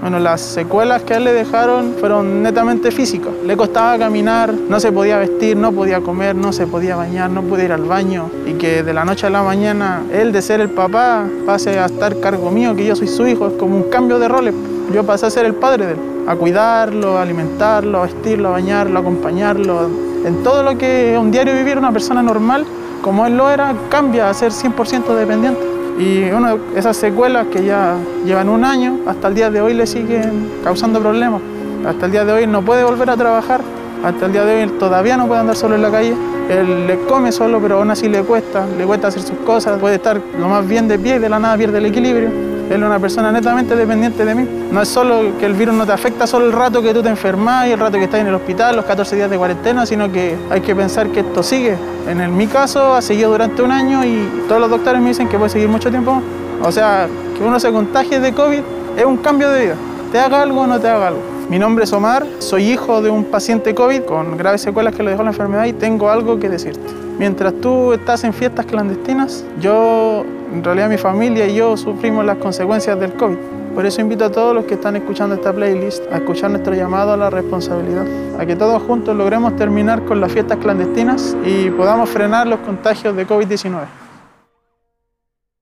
Bueno, las secuelas que a él le dejaron fueron netamente físicas. Le costaba caminar, no se podía vestir, no podía comer, no se podía bañar, no podía ir al baño. Y que de la noche a la mañana él de ser el papá pase a estar cargo mío, que yo soy su hijo, es como un cambio de roles. Yo pasé a ser el padre de él, a cuidarlo, a alimentarlo, a vestirlo, a bañarlo, a acompañarlo. En todo lo que un diario vivir una persona normal, como él lo era, cambia a ser 100% dependiente. Y una esas secuelas que ya llevan un año, hasta el día de hoy le siguen causando problemas. Hasta el día de hoy no puede volver a trabajar, hasta el día de hoy todavía no puede andar solo en la calle. Él le come solo, pero aún así le cuesta, le cuesta hacer sus cosas, puede estar lo más bien de pie y de la nada pierde el equilibrio. Él es una persona netamente dependiente de mí. No es solo que el virus no te afecta solo el rato que tú te enfermas y el rato que estás en el hospital, los 14 días de cuarentena, sino que hay que pensar que esto sigue. En mi caso ha seguido durante un año y todos los doctores me dicen que puede seguir mucho tiempo. O sea, que uno se contagie de COVID es un cambio de vida. Te haga algo o no te haga algo. Mi nombre es Omar, soy hijo de un paciente COVID con graves secuelas que le dejó la enfermedad y tengo algo que decirte. Mientras tú estás en fiestas clandestinas, yo, en realidad mi familia y yo sufrimos las consecuencias del COVID. Por eso invito a todos los que están escuchando esta playlist a escuchar nuestro llamado a la responsabilidad, a que todos juntos logremos terminar con las fiestas clandestinas y podamos frenar los contagios de COVID-19.